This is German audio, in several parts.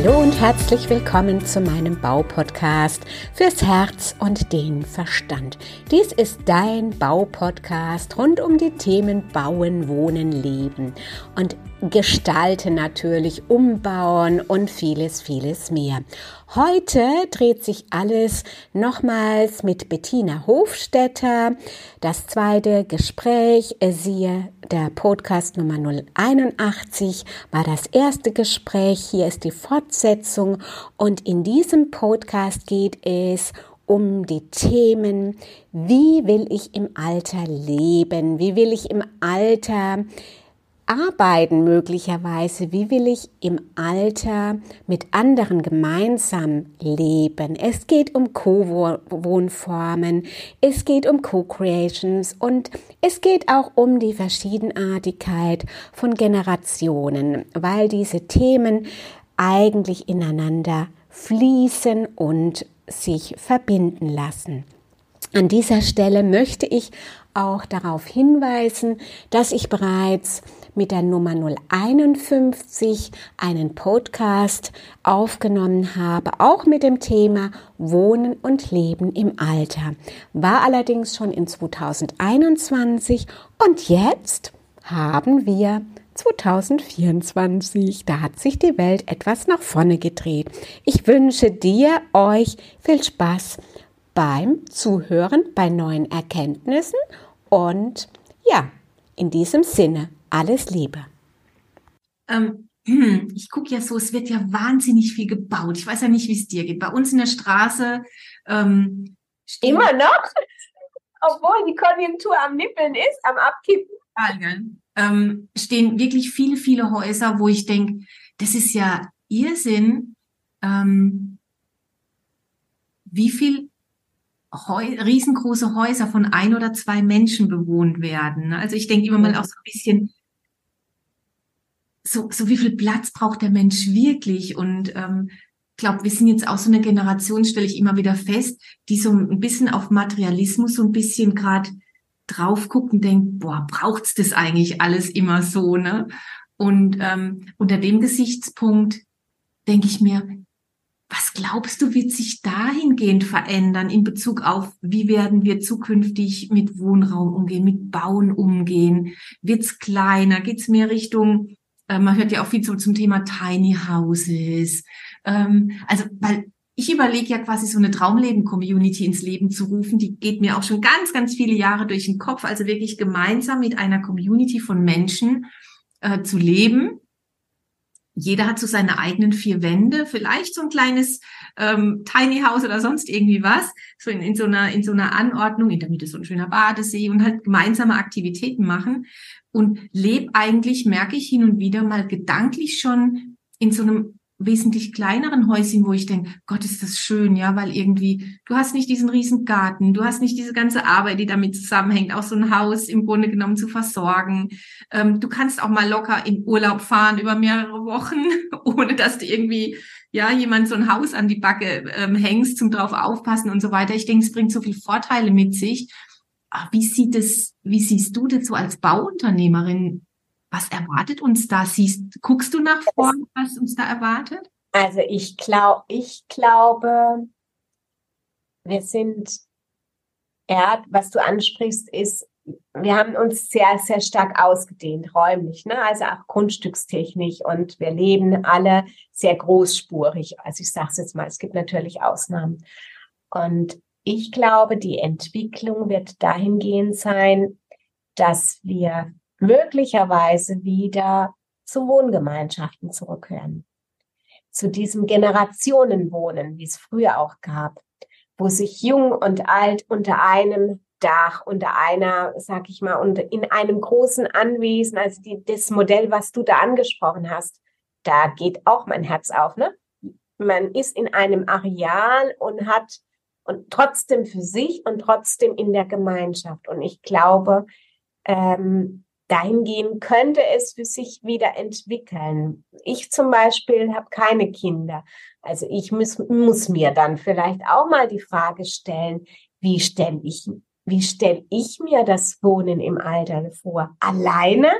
Hallo und herzlich willkommen zu meinem Baupodcast fürs Herz und den Verstand. Dies ist dein Baupodcast rund um die Themen Bauen, Wohnen, Leben und Gestalten natürlich, Umbauen und vieles, vieles mehr. Heute dreht sich alles nochmals mit Bettina Hofstetter. Das zweite Gespräch, äh, siehe der Podcast Nummer 081, war das erste Gespräch. Hier ist die Fortsetzung und in diesem Podcast geht es um die Themen, wie will ich im Alter leben, wie will ich im Alter arbeiten möglicherweise, wie will ich im Alter mit anderen gemeinsam leben. Es geht um Co-Wohnformen, es geht um Co-Creations und es geht auch um die Verschiedenartigkeit von Generationen, weil diese Themen eigentlich ineinander fließen und sich verbinden lassen. An dieser Stelle möchte ich auch darauf hinweisen, dass ich bereits mit der Nummer 051 einen Podcast aufgenommen habe, auch mit dem Thema Wohnen und Leben im Alter. War allerdings schon in 2021 und jetzt haben wir 2024. Da hat sich die Welt etwas nach vorne gedreht. Ich wünsche dir, euch viel Spaß beim Zuhören, bei neuen Erkenntnissen und ja, in diesem Sinne, alles Liebe. Ähm, hm, ich gucke ja so, es wird ja wahnsinnig viel gebaut. Ich weiß ja nicht, wie es dir geht. Bei uns in der Straße. Ähm, Immer noch? Obwohl die Konjunktur am Nippeln ist, am Abkippen. Ähm, stehen wirklich viele, viele Häuser, wo ich denke, das ist ja Irrsinn, ähm, wie viel Heu riesengroße Häuser von ein oder zwei Menschen bewohnt werden. Also ich denke immer mal auch so ein bisschen, so, so wie viel Platz braucht der Mensch wirklich? Und ähm, glaube, wir sind jetzt auch so eine Generation, stelle ich immer wieder fest, die so ein bisschen auf Materialismus so ein bisschen gerade drauf guckt und denkt, boah, braucht's das eigentlich alles immer so, ne? Und ähm, unter dem Gesichtspunkt denke ich mir, was glaubst du, wird sich dahingehend verändern in Bezug auf, wie werden wir zukünftig mit Wohnraum umgehen, mit Bauen umgehen? Wird's kleiner? Geht's mehr Richtung, äh, man hört ja auch viel so zum Thema Tiny Houses. Ähm, also, weil ich überlege ja quasi so eine Traumleben-Community ins Leben zu rufen. Die geht mir auch schon ganz, ganz viele Jahre durch den Kopf. Also wirklich gemeinsam mit einer Community von Menschen äh, zu leben jeder hat so seine eigenen vier Wände, vielleicht so ein kleines ähm, Tiny House oder sonst irgendwie was, so in, in so einer in so einer Anordnung, in der Mitte so ein schöner Badesee und halt gemeinsame Aktivitäten machen und leb eigentlich, merke ich hin und wieder mal gedanklich schon in so einem wesentlich kleineren Häuschen, wo ich denke, Gott, ist das schön, ja, weil irgendwie, du hast nicht diesen riesen Garten, du hast nicht diese ganze Arbeit, die damit zusammenhängt, auch so ein Haus im Grunde genommen zu versorgen. Ähm, du kannst auch mal locker in Urlaub fahren über mehrere Wochen, ohne dass du irgendwie, ja, jemand so ein Haus an die Backe ähm, hängst zum drauf aufpassen und so weiter. Ich denke, es bringt so viele Vorteile mit sich. Aber wie sieht es, wie siehst du das so als Bauunternehmerin? Was erwartet uns da? Siehst, guckst du nach vorn, was uns da erwartet? Also ich glaube, ich glaube, wir sind, ja, was du ansprichst, ist, wir haben uns sehr, sehr stark ausgedehnt, räumlich, ne? also auch grundstückstechnisch und wir leben alle sehr großspurig. Also ich sage es jetzt mal, es gibt natürlich Ausnahmen. Und ich glaube, die Entwicklung wird dahingehend sein, dass wir möglicherweise wieder zu Wohngemeinschaften zurückkehren. Zu diesem Generationenwohnen, wie es früher auch gab, wo sich jung und alt unter einem Dach, unter einer, sag ich mal, und in einem großen Anwesen, also die, das Modell, was du da angesprochen hast, da geht auch mein Herz auf, ne? Man ist in einem Areal und hat und trotzdem für sich und trotzdem in der Gemeinschaft. Und ich glaube, ähm, dahingehend könnte es für sich wieder entwickeln. Ich zum Beispiel habe keine Kinder. Also ich muss, muss mir dann vielleicht auch mal die Frage stellen, wie stelle ich, wie ich mir das Wohnen im Alter vor? Alleine,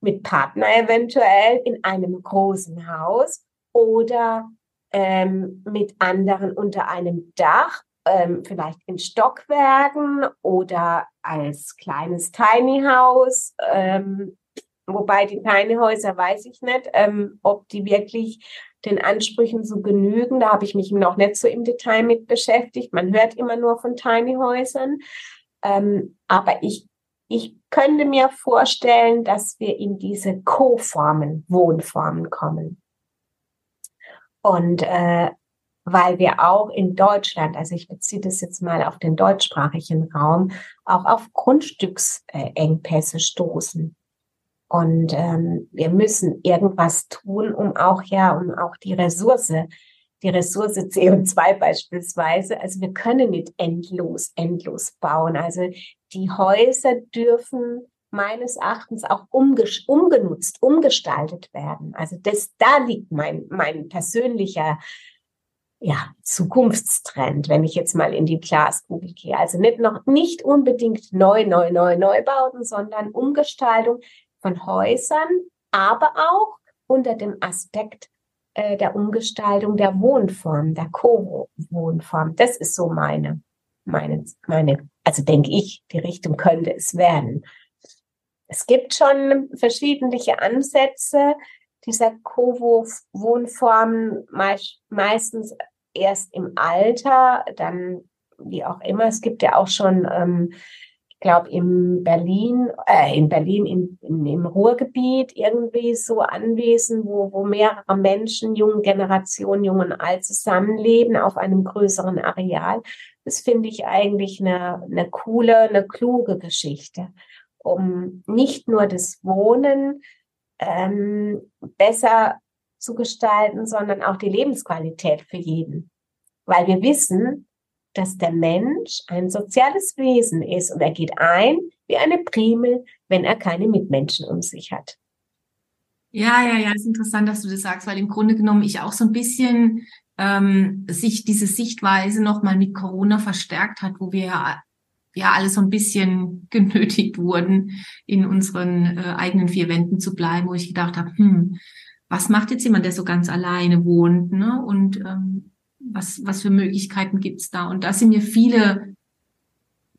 mit Partner eventuell, in einem großen Haus oder ähm, mit anderen unter einem Dach, ähm, vielleicht in Stockwerken oder als kleines Tiny House. Ähm, wobei die Tiny Häuser weiß ich nicht, ähm, ob die wirklich den Ansprüchen so genügen. Da habe ich mich noch nicht so im Detail mit beschäftigt. Man hört immer nur von Tiny Häusern. Ähm, aber ich, ich könnte mir vorstellen, dass wir in diese Co-Formen, Wohnformen kommen. Und äh, weil wir auch in Deutschland, also ich beziehe das jetzt mal auf den deutschsprachigen Raum, auch auf Grundstücksengpässe stoßen. Und ähm, wir müssen irgendwas tun, um auch ja, um auch die Ressource, die Ressource CO2 beispielsweise, also wir können nicht endlos, endlos bauen. Also die Häuser dürfen meines Erachtens auch umgenutzt, umgestaltet werden. Also das, da liegt mein, mein persönlicher ja, Zukunftstrend, wenn ich jetzt mal in die Glaskugel gehe. Also nicht noch nicht unbedingt neu, neu, neu, neu bauen, sondern Umgestaltung von Häusern, aber auch unter dem Aspekt äh, der Umgestaltung der Wohnform, der Co-Wohnform. Das ist so meine, meine, meine, also denke ich, die Richtung könnte es werden. Es gibt schon verschiedene Ansätze dieser Co-Wohnformen, meistens erst im Alter, dann wie auch immer. Es gibt ja auch schon ähm, glaube in Berlin, äh, in Berlin in, in, im Ruhrgebiet irgendwie so Anwesen, wo, wo mehrere Menschen, jungen Generationen, jung und alt zusammenleben auf einem größeren Areal. Das finde ich eigentlich eine, eine coole, eine kluge Geschichte, um nicht nur das Wohnen ähm, besser zu gestalten, sondern auch die Lebensqualität für jeden. Weil wir wissen, dass der Mensch ein soziales Wesen ist und er geht ein wie eine Primel, wenn er keine Mitmenschen um sich hat. Ja, ja, ja, ist interessant, dass du das sagst, weil im Grunde genommen ich auch so ein bisschen ähm, sich diese Sichtweise nochmal mit Corona verstärkt hat, wo wir ja, ja alle so ein bisschen genötigt wurden, in unseren äh, eigenen vier Wänden zu bleiben, wo ich gedacht habe, hm, was macht jetzt jemand, der so ganz alleine wohnt, ne? Und ähm, was, was für Möglichkeiten gibt's da? Und da sind mir viele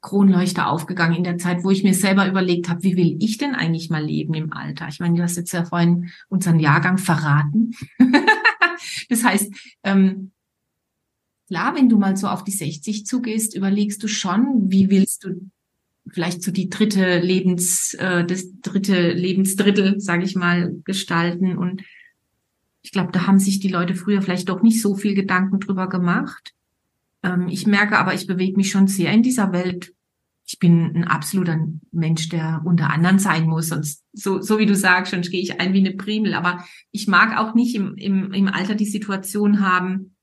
Kronleuchter aufgegangen in der Zeit, wo ich mir selber überlegt habe, wie will ich denn eigentlich mal leben im Alter? Ich meine, du hast jetzt ja vorhin unseren Jahrgang verraten. das heißt, ähm, klar, wenn du mal so auf die 60 zugehst, überlegst du schon, wie willst du vielleicht so die dritte Lebens, äh, das dritte Lebensdrittel, sage ich mal, gestalten und ich glaube, da haben sich die Leute früher vielleicht doch nicht so viel Gedanken drüber gemacht. Ähm, ich merke aber, ich bewege mich schon sehr in dieser Welt. Ich bin ein absoluter Mensch, der unter anderem sein muss. Sonst, so, so wie du sagst, sonst gehe ich ein wie eine Primel. Aber ich mag auch nicht im, im, im Alter die Situation haben,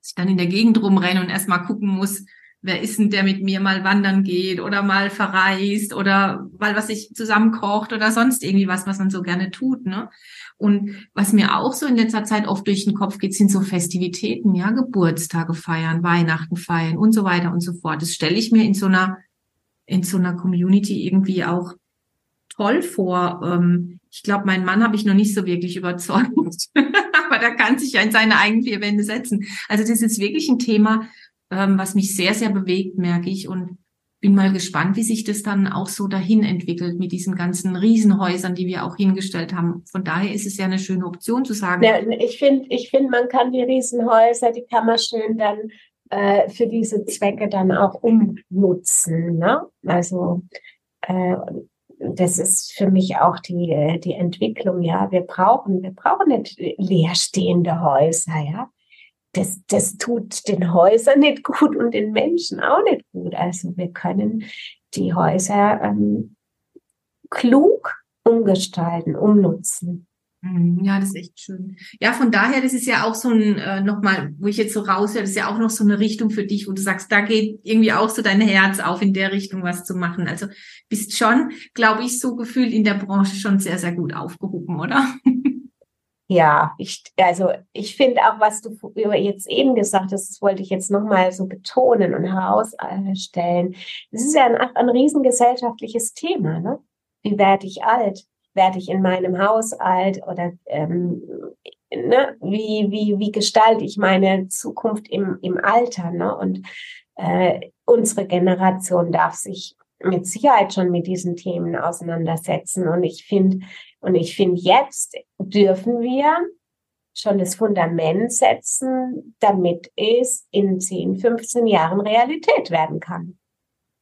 dass ich dann in der Gegend rumrenne und erstmal gucken muss, wer ist denn, der mit mir mal wandern geht oder mal verreist oder mal was sich zusammenkocht oder sonst irgendwie was, was man so gerne tut, ne? Und was mir auch so in letzter Zeit oft durch den Kopf geht, sind so Festivitäten, ja, Geburtstage feiern, Weihnachten feiern und so weiter und so fort. Das stelle ich mir in so einer, in so einer Community irgendwie auch toll vor. Ähm, ich glaube, meinen Mann habe ich noch nicht so wirklich überzeugt, aber da kann sich ja in seine eigenen vier Wände setzen. Also das ist wirklich ein Thema, ähm, was mich sehr, sehr bewegt, merke ich. Und bin mal gespannt, wie sich das dann auch so dahin entwickelt mit diesen ganzen Riesenhäusern, die wir auch hingestellt haben. Von daher ist es ja eine schöne Option zu sagen. Ja, ich finde, ich finde, man kann die Riesenhäuser, die kann man schön dann äh, für diese Zwecke dann auch umnutzen. Ne? Also äh, das ist für mich auch die, die Entwicklung, ja. Wir brauchen, wir brauchen nicht leerstehende Häuser, ja das, das tut den Häusern nicht gut und den Menschen auch nicht gut. Also wir können die Häuser ähm, klug umgestalten, umnutzen. Mhm, ja, das ist echt schön. Ja, von daher, das ist ja auch so ein, äh, nochmal, wo ich jetzt so raushöre, das ist ja auch noch so eine Richtung für dich, wo du sagst, da geht irgendwie auch so dein Herz auf, in der Richtung was zu machen. Also bist schon, glaube ich, so gefühlt in der Branche schon sehr, sehr gut aufgehoben, oder? Ja, ich, also ich finde auch, was du jetzt eben gesagt hast, das wollte ich jetzt nochmal so betonen und herausstellen. Das ist ja ein, ein riesengesellschaftliches Thema. Ne? Wie werde ich alt? Werde ich in meinem Haus alt oder ähm, ne, wie, wie, wie gestalte ich meine Zukunft im, im Alter, ne? Und äh, unsere Generation darf sich mit Sicherheit schon mit diesen Themen auseinandersetzen. Und ich finde, und ich finde, jetzt dürfen wir schon das Fundament setzen, damit es in 10, 15 Jahren Realität werden kann.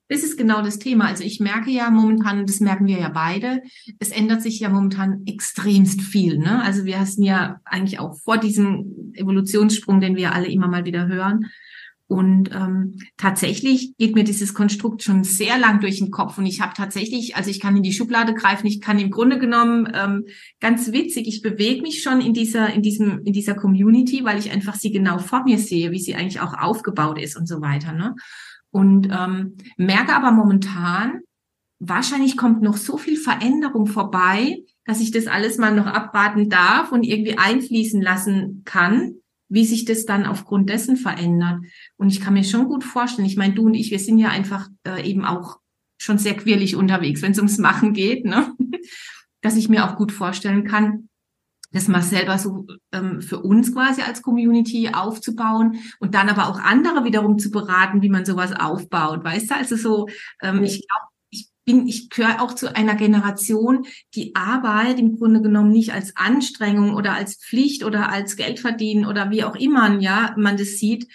Das ist genau das Thema. Also ich merke ja momentan, das merken wir ja beide, es ändert sich ja momentan extremst viel. Ne? Also wir hatten ja eigentlich auch vor diesem Evolutionssprung, den wir alle immer mal wieder hören. Und ähm, tatsächlich geht mir dieses Konstrukt schon sehr lang durch den Kopf. Und ich habe tatsächlich, also ich kann in die Schublade greifen, ich kann im Grunde genommen ähm, ganz witzig, ich bewege mich schon in dieser, in diesem, in dieser Community, weil ich einfach sie genau vor mir sehe, wie sie eigentlich auch aufgebaut ist und so weiter. Ne? Und ähm, merke aber momentan, wahrscheinlich kommt noch so viel Veränderung vorbei, dass ich das alles mal noch abwarten darf und irgendwie einfließen lassen kann, wie sich das dann aufgrund dessen verändert. Und ich kann mir schon gut vorstellen, ich meine, du und ich, wir sind ja einfach äh, eben auch schon sehr quirlig unterwegs, wenn es ums Machen geht, ne? dass ich mir auch gut vorstellen kann, das mal selber so ähm, für uns quasi als Community aufzubauen und dann aber auch andere wiederum zu beraten, wie man sowas aufbaut, weißt du? Also so, ähm, ich glaube, bin, ich gehöre auch zu einer Generation, die Arbeit im Grunde genommen nicht als Anstrengung oder als Pflicht oder als Geld verdienen oder wie auch immer, ja, man das sieht,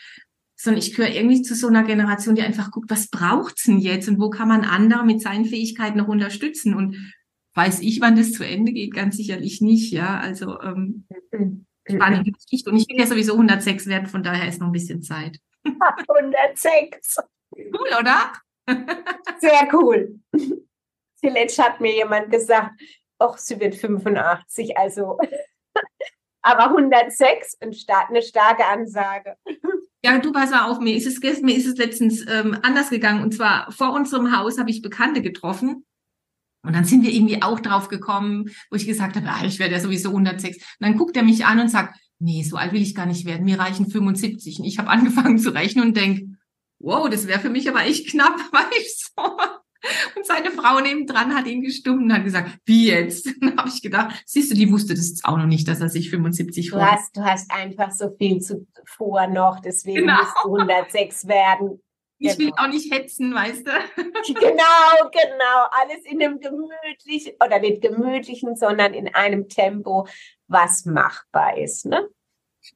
sondern ich gehöre irgendwie zu so einer Generation, die einfach guckt, was braucht's denn jetzt und wo kann man andere mit seinen Fähigkeiten noch unterstützen und Weiß ich, wann das zu Ende geht? Ganz sicherlich nicht, ja. Also ähm, mhm. spannende Geschichte. Und ich bin ja sowieso 106 wert, von daher ist noch ein bisschen Zeit. 106. Cool, oder? Sehr cool. Zuletzt hat mir jemand gesagt, ach, sie wird 85, also aber 106 eine starke Ansage. Ja, du pass mal auf, mir ist es, mir ist es letztens ähm, anders gegangen. Und zwar vor unserem Haus habe ich Bekannte getroffen und dann sind wir irgendwie auch drauf gekommen, wo ich gesagt habe, ah, ich werde ja sowieso 106. Und dann guckt er mich an und sagt, nee, so alt will ich gar nicht werden, mir reichen 75. Und ich habe angefangen zu rechnen und denk, wow, das wäre für mich aber echt knapp, weil ich so. Und seine Frau nebendran hat ihn gestummt und hat gesagt, wie jetzt? Dann habe ich gedacht, siehst du, die wusste das jetzt auch noch nicht, dass er sich 75 freut. Du hast, du hast einfach so viel zu vor noch, deswegen genau. musst du 106 werden. Ich will genau. auch nicht hetzen, weißt du? Genau, genau. Alles in einem gemütlichen, oder nicht gemütlichen, sondern in einem Tempo, was machbar ist. Ne?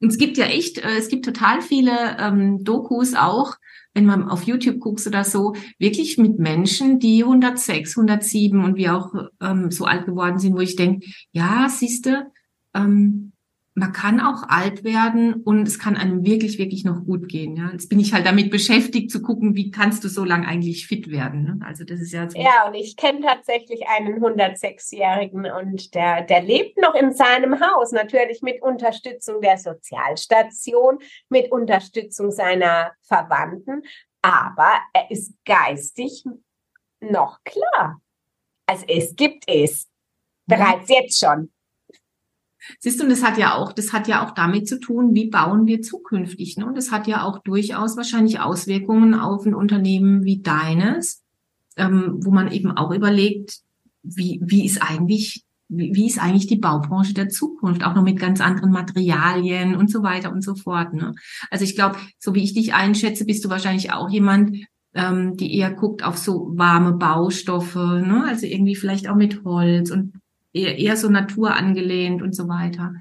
Und es gibt ja echt, äh, es gibt total viele ähm, Dokus auch, wenn man auf YouTube guckt oder so, wirklich mit Menschen, die 106, 107 und wie auch ähm, so alt geworden sind, wo ich denke, ja, siehste, ähm, man kann auch alt werden und es kann einem wirklich, wirklich noch gut gehen. Ja, jetzt bin ich halt damit beschäftigt zu gucken, wie kannst du so lange eigentlich fit werden. Ne? Also das ist ja so. Ja, und ich kenne tatsächlich einen 106-Jährigen und der, der lebt noch in seinem Haus, natürlich mit Unterstützung der Sozialstation, mit Unterstützung seiner Verwandten, aber er ist geistig noch klar. Also es gibt es bereits jetzt schon. Siehst du, und das hat ja auch, das hat ja auch damit zu tun, wie bauen wir zukünftig. Ne? Und das hat ja auch durchaus wahrscheinlich Auswirkungen auf ein Unternehmen wie deines, ähm, wo man eben auch überlegt, wie, wie ist eigentlich, wie, wie ist eigentlich die Baubranche der Zukunft, auch noch mit ganz anderen Materialien und so weiter und so fort. Ne? Also ich glaube, so wie ich dich einschätze, bist du wahrscheinlich auch jemand, ähm, die eher guckt auf so warme Baustoffe, ne? also irgendwie vielleicht auch mit Holz und eher, eher so naturangelehnt und so weiter?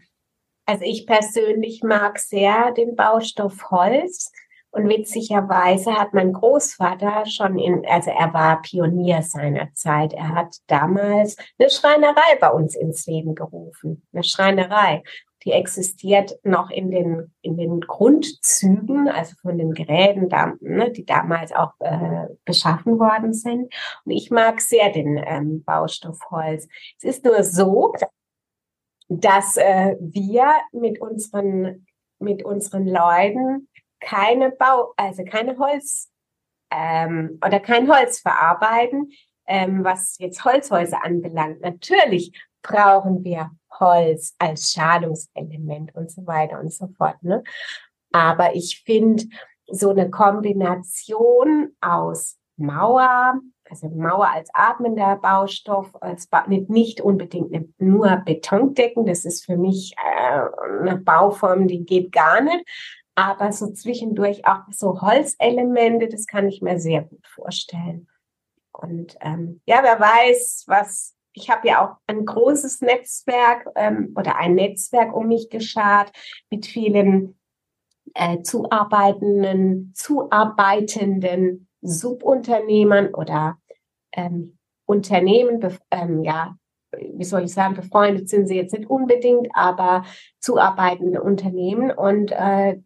Also ich persönlich mag sehr den Baustoff Holz. Und witzigerweise hat mein Großvater schon in, also er war Pionier seiner Zeit. Er hat damals eine Schreinerei bei uns ins Leben gerufen. Eine Schreinerei die existiert noch in den, in den Grundzügen, also von den Geräten, ne, die damals auch äh, beschaffen worden sind. Und ich mag sehr den ähm, Baustoff Holz. Es ist nur so, dass äh, wir mit unseren, mit unseren Leuten keine Bau, also keine Holz ähm, oder kein Holz verarbeiten, ähm, was jetzt Holzhäuser anbelangt. Natürlich brauchen wir Holz als Schalungselement und so weiter und so fort. Ne? Aber ich finde so eine Kombination aus Mauer, also Mauer als atmender Baustoff, als ba nicht unbedingt nur Betondecken. Das ist für mich äh, eine Bauform, die geht gar nicht. Aber so zwischendurch auch so Holzelemente, das kann ich mir sehr gut vorstellen. Und ähm, ja, wer weiß, was ich habe ja auch ein großes Netzwerk ähm, oder ein Netzwerk um mich geschart mit vielen äh, zuarbeitenden, zuarbeitenden Subunternehmern oder ähm, Unternehmen, ähm, ja, wie soll ich sagen, befreundet sind sie jetzt nicht unbedingt, aber zuarbeitende Unternehmen. Und äh,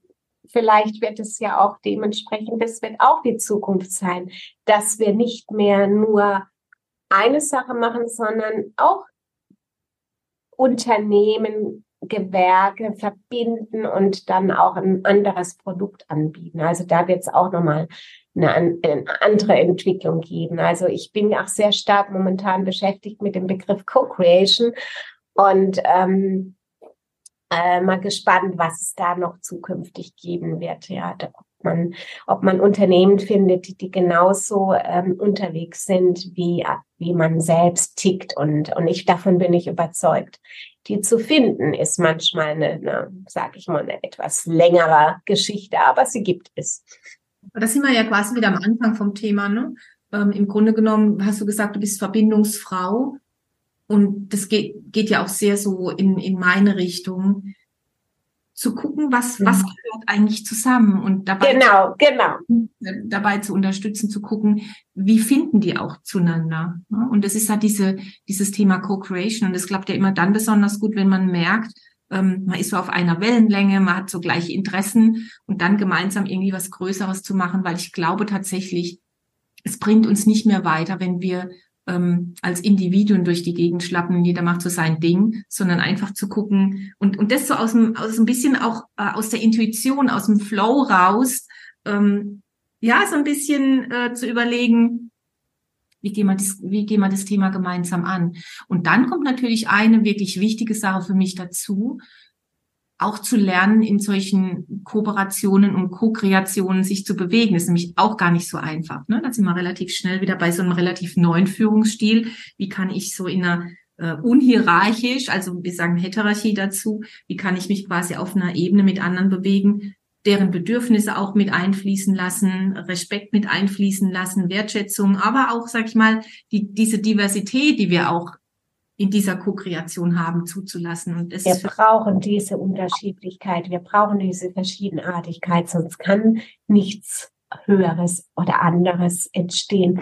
vielleicht wird es ja auch dementsprechend, das wird auch die Zukunft sein, dass wir nicht mehr nur eine Sache machen, sondern auch Unternehmen, Gewerke verbinden und dann auch ein anderes Produkt anbieten. Also da wird es auch nochmal eine, eine andere Entwicklung geben. Also ich bin auch sehr stark momentan beschäftigt mit dem Begriff Co-Creation und ähm, äh, mal gespannt, was es da noch zukünftig geben wird. Ja, man, ob man Unternehmen findet, die, genauso ähm, unterwegs sind, wie, wie man selbst tickt. Und, und ich davon bin ich überzeugt. Die zu finden ist manchmal eine, eine sag ich mal, eine etwas längere Geschichte, aber sie gibt es. Da sind wir ja quasi wieder am Anfang vom Thema. Ne? Ähm, Im Grunde genommen hast du gesagt, du bist Verbindungsfrau. Und das geht, geht ja auch sehr so in, in meine Richtung, zu gucken, was, was gehört eigentlich zusammen und dabei, genau, genau. dabei zu unterstützen, zu gucken, wie finden die auch zueinander. Und das ist halt diese, dieses Thema Co-Creation. Und das klappt ja immer dann besonders gut, wenn man merkt, ähm, man ist so auf einer Wellenlänge, man hat so gleiche Interessen und dann gemeinsam irgendwie was Größeres zu machen, weil ich glaube tatsächlich, es bringt uns nicht mehr weiter, wenn wir ähm, als Individuen durch die Gegend schlappen, jeder macht so sein Ding, sondern einfach zu gucken und, und das so aus dem, aus ein bisschen auch äh, aus der Intuition, aus dem Flow raus, ähm, ja, so ein bisschen äh, zu überlegen, wie gehen, wir das, wie gehen wir das Thema gemeinsam an? Und dann kommt natürlich eine wirklich wichtige Sache für mich dazu, auch zu lernen, in solchen Kooperationen und Co-Kreationen sich zu bewegen, ist nämlich auch gar nicht so einfach. Ne? Da sind wir relativ schnell wieder bei so einem relativ neuen Führungsstil. Wie kann ich so in einer äh, unhierarchisch, also wir sagen Heterarchie dazu, wie kann ich mich quasi auf einer Ebene mit anderen bewegen, deren Bedürfnisse auch mit einfließen lassen, Respekt mit einfließen lassen, Wertschätzung, aber auch, sag ich mal, die, diese Diversität, die wir auch in dieser Co-Kreation haben, zuzulassen. Und es wir brauchen diese Unterschiedlichkeit, wir brauchen diese Verschiedenartigkeit, sonst kann nichts Höheres oder anderes entstehen.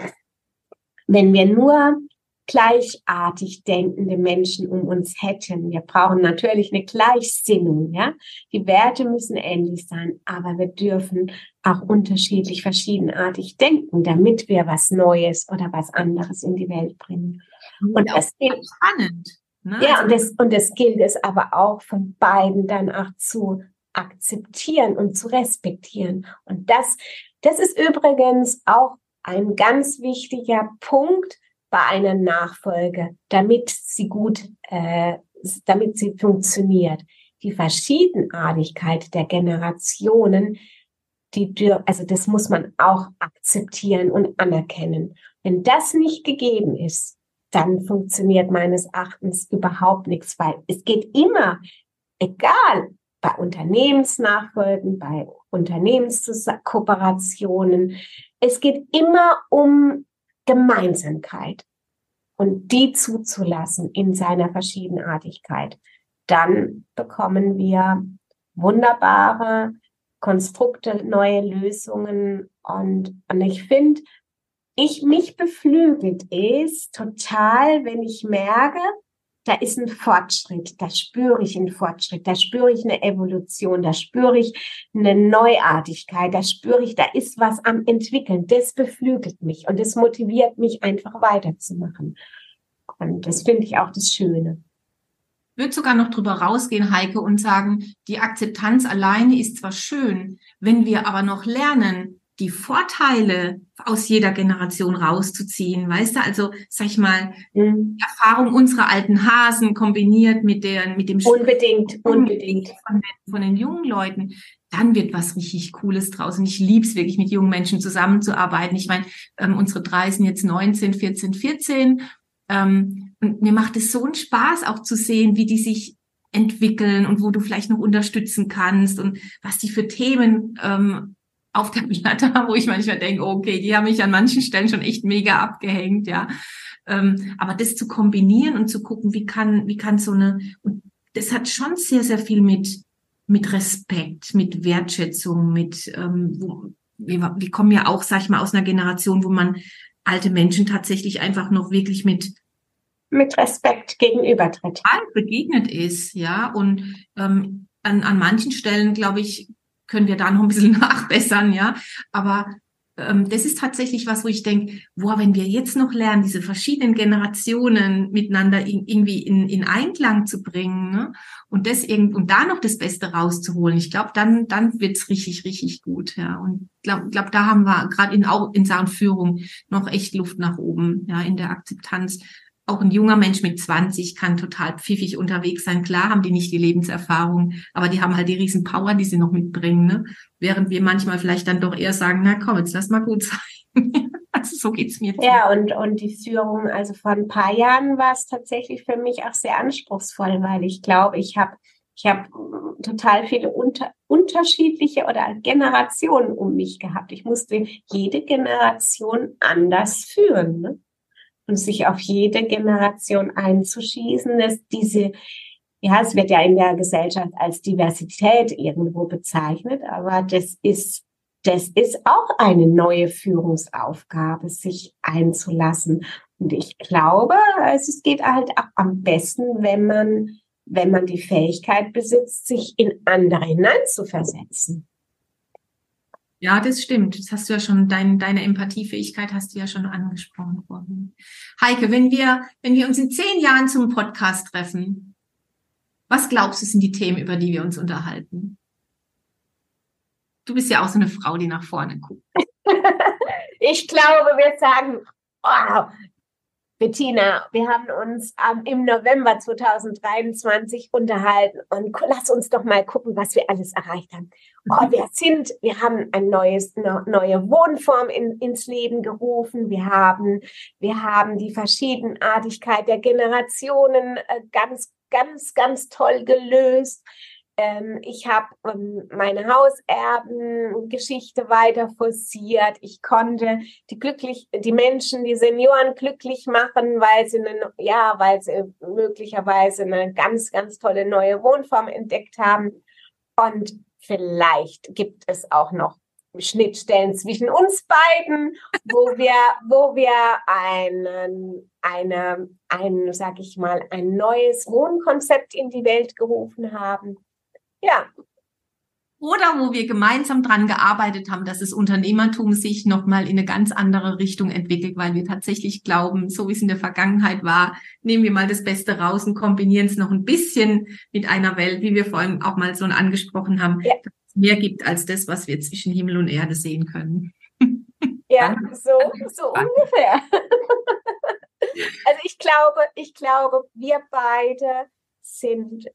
Wenn wir nur gleichartig denkende Menschen um uns hätten. Wir brauchen natürlich eine Gleichsinnung, ja. Die Werte müssen ähnlich sein, aber wir dürfen auch unterschiedlich, verschiedenartig denken, damit wir was Neues oder was anderes in die Welt bringen. Und das gilt, spannend. Ne? Ja, und das, und das gilt es aber auch von beiden dann auch zu akzeptieren und zu respektieren. Und das, das ist übrigens auch ein ganz wichtiger Punkt bei einer Nachfolge, damit sie gut, äh, damit sie funktioniert. Die Verschiedenartigkeit der Generationen, die, also das muss man auch akzeptieren und anerkennen. Wenn das nicht gegeben ist, dann funktioniert meines Erachtens überhaupt nichts, weil es geht immer, egal, bei Unternehmensnachfolgen, bei Unternehmenskooperationen, es geht immer um Gemeinsamkeit und die zuzulassen in seiner Verschiedenartigkeit. Dann bekommen wir wunderbare Konstrukte, neue Lösungen und, und ich finde, ich mich beflügelt ist total, wenn ich merke, da ist ein Fortschritt, da spüre ich einen Fortschritt, da spüre ich eine Evolution, da spüre ich eine Neuartigkeit, da spüre ich, da ist was am entwickeln. Das beflügelt mich und das motiviert mich einfach weiterzumachen. Und das finde ich auch das Schöne. Ich würde sogar noch drüber rausgehen, Heike, und sagen, die Akzeptanz alleine ist zwar schön, wenn wir aber noch lernen, die Vorteile aus jeder Generation rauszuziehen, weißt du? Also, sag ich mal, mhm. Erfahrung unserer alten Hasen kombiniert mit der, mit dem unbedingt, unbedingt von den, von den jungen Leuten, dann wird was richtig Cooles draus. Und ich lieb's wirklich, mit jungen Menschen zusammenzuarbeiten. Ich meine, ähm, unsere drei sind jetzt 19, 14, 14. Ähm, und mir macht es so einen Spaß, auch zu sehen, wie die sich entwickeln und wo du vielleicht noch unterstützen kannst und was die für Themen ähm, auf der Platte wo ich manchmal denke, okay, die haben mich an manchen Stellen schon echt mega abgehängt, ja. Ähm, aber das zu kombinieren und zu gucken, wie kann, wie kann so eine, und das hat schon sehr, sehr viel mit, mit Respekt, mit Wertschätzung, mit, ähm, wo, wir, wir kommen ja auch, sag ich mal, aus einer Generation, wo man alte Menschen tatsächlich einfach noch wirklich mit mit Respekt gegenübertritt. Begegnet ist, ja. Und ähm, an, an manchen Stellen, glaube ich, können wir da noch ein bisschen nachbessern, ja. Aber ähm, das ist tatsächlich was, wo ich denke, boah, wenn wir jetzt noch lernen, diese verschiedenen Generationen miteinander in, irgendwie in, in Einklang zu bringen ne? und das irgend und da noch das Beste rauszuholen, ich glaube, dann dann wird's richtig richtig gut, ja. Und glaube, glaub, da haben wir gerade in auch in Sachen Führung noch echt Luft nach oben, ja, in der Akzeptanz auch ein junger Mensch mit 20 kann total pfiffig unterwegs sein. Klar haben die nicht die Lebenserfahrung, aber die haben halt die riesen Power, die sie noch mitbringen. Ne? Während wir manchmal vielleicht dann doch eher sagen, na komm, jetzt lass mal gut sein. also so geht's mir. Ja, und, und die Führung, also vor ein paar Jahren war es tatsächlich für mich auch sehr anspruchsvoll, weil ich glaube, ich habe ich habe total viele unter, unterschiedliche oder Generationen um mich gehabt. Ich musste jede Generation anders führen. Ne? Und sich auf jede Generation einzuschießen, dass diese, ja, es wird ja in der Gesellschaft als Diversität irgendwo bezeichnet, aber das ist, das ist auch eine neue Führungsaufgabe, sich einzulassen. Und ich glaube, es geht halt auch am besten, wenn man, wenn man die Fähigkeit besitzt, sich in andere hineinzuversetzen. Ja, das stimmt. Das hast du ja schon, dein, deine Empathiefähigkeit hast du ja schon angesprochen worden. Heike, wenn wir, wenn wir uns in zehn Jahren zum Podcast treffen, was glaubst du sind die Themen, über die wir uns unterhalten? Du bist ja auch so eine Frau, die nach vorne guckt. ich glaube, wir sagen, oh, Bettina, wir haben uns ähm, im November 2023 unterhalten und lass uns doch mal gucken, was wir alles erreicht haben. Oh, mhm. wir sind, wir haben ein neues, eine neue Wohnform in, ins Leben gerufen. Wir haben, wir haben die Verschiedenartigkeit der Generationen äh, ganz, ganz, ganz toll gelöst. Ähm, ich habe ähm, meine Hauserbengeschichte weiter forciert. Ich konnte die glücklich, die Menschen, die Senioren glücklich machen, weil sie eine, ja, weil sie möglicherweise eine ganz, ganz tolle neue Wohnform entdeckt haben. Und vielleicht gibt es auch noch Schnittstellen zwischen uns beiden, wo wir, wo wir einen, eine, ein, sag ich mal, ein neues Wohnkonzept in die Welt gerufen haben ja. Oder wo wir gemeinsam dran gearbeitet haben, dass das Unternehmertum sich nochmal in eine ganz andere Richtung entwickelt, weil wir tatsächlich glauben, so wie es in der Vergangenheit war, nehmen wir mal das Beste raus und kombinieren es noch ein bisschen mit einer Welt, wie wir vorhin auch mal so angesprochen haben, ja. dass es mehr gibt als das, was wir zwischen Himmel und Erde sehen können. Ja, so, so ungefähr. Also ich glaube, ich glaube, wir beide sind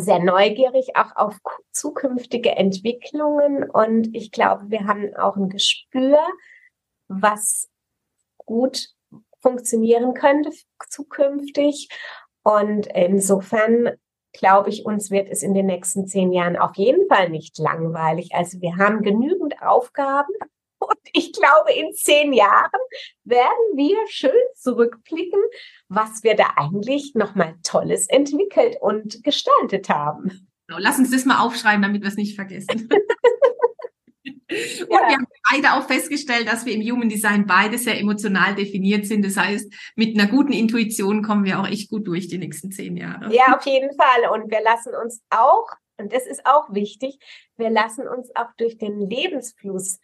sehr neugierig auch auf zukünftige Entwicklungen und ich glaube, wir haben auch ein Gespür, was gut funktionieren könnte zukünftig. Und insofern glaube ich, uns wird es in den nächsten zehn Jahren auf jeden Fall nicht langweilig. Also wir haben genügend Aufgaben und ich glaube, in zehn Jahren werden wir schön zurückblicken, was wir da eigentlich nochmal Tolles entwickelt und gestaltet haben. Lass uns das mal aufschreiben, damit wir es nicht vergessen. Und ja. wir haben beide auch festgestellt, dass wir im Human Design beide sehr emotional definiert sind. Das heißt, mit einer guten Intuition kommen wir auch echt gut durch die nächsten zehn Jahre. Ja, auf jeden Fall. Und wir lassen uns auch, und das ist auch wichtig, wir lassen uns auch durch den Lebensfluss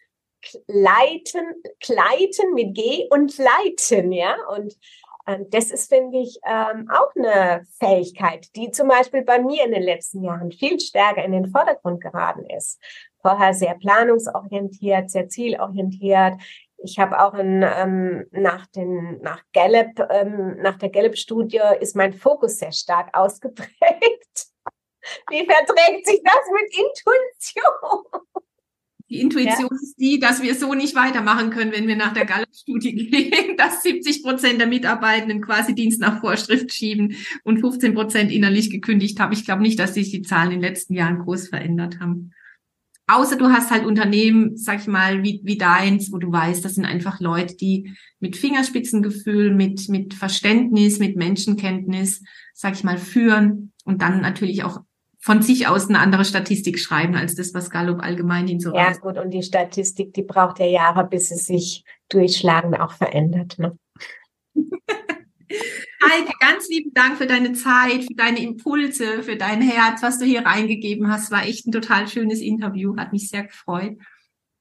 leiten, kleiten mit G und leiten, ja. Und äh, das ist, finde ich, ähm, auch eine Fähigkeit, die zum Beispiel bei mir in den letzten Jahren viel stärker in den Vordergrund geraten ist. vorher sehr planungsorientiert, sehr zielorientiert. Ich habe auch ein, ähm, nach, den, nach Gallup, ähm, nach der Gallup-Studie ist mein Fokus sehr stark ausgeprägt. Wie verträgt sich das mit Intuition? Die Intuition ja. ist die, dass wir so nicht weitermachen können, wenn wir nach der Gallup-Studie gehen, dass 70 Prozent der Mitarbeitenden quasi Dienst nach Vorschrift schieben und 15 Prozent innerlich gekündigt haben. Ich glaube nicht, dass sich die Zahlen in den letzten Jahren groß verändert haben. Außer du hast halt Unternehmen, sag ich mal, wie, wie deins, wo du weißt, das sind einfach Leute, die mit Fingerspitzengefühl, mit, mit Verständnis, mit Menschenkenntnis, sag ich mal, führen und dann natürlich auch von sich aus eine andere Statistik schreiben als das, was Gallup allgemein hin so Ja, ist. gut, und die Statistik, die braucht ja Jahre, bis es sich durchschlagend auch verändert. Ne? Heike, ganz lieben Dank für deine Zeit, für deine Impulse, für dein Herz, was du hier reingegeben hast. War echt ein total schönes Interview, hat mich sehr gefreut.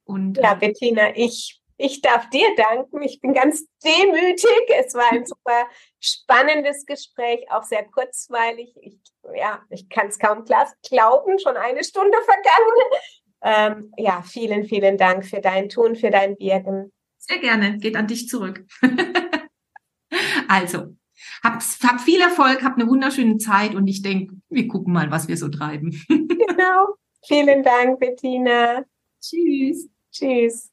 Und, ja, äh, Bettina, ich ich darf dir danken. Ich bin ganz demütig. Es war ein super spannendes Gespräch, auch sehr kurzweilig. Ich, ja, ich kann es kaum glauben, schon eine Stunde vergangen. Ähm, ja, vielen, vielen Dank für dein Tun, für dein Wirken. Sehr gerne. Geht an dich zurück. also, hab, hab viel Erfolg, hab eine wunderschöne Zeit und ich denke, wir gucken mal, was wir so treiben. genau. Vielen Dank, Bettina. Tschüss. Tschüss.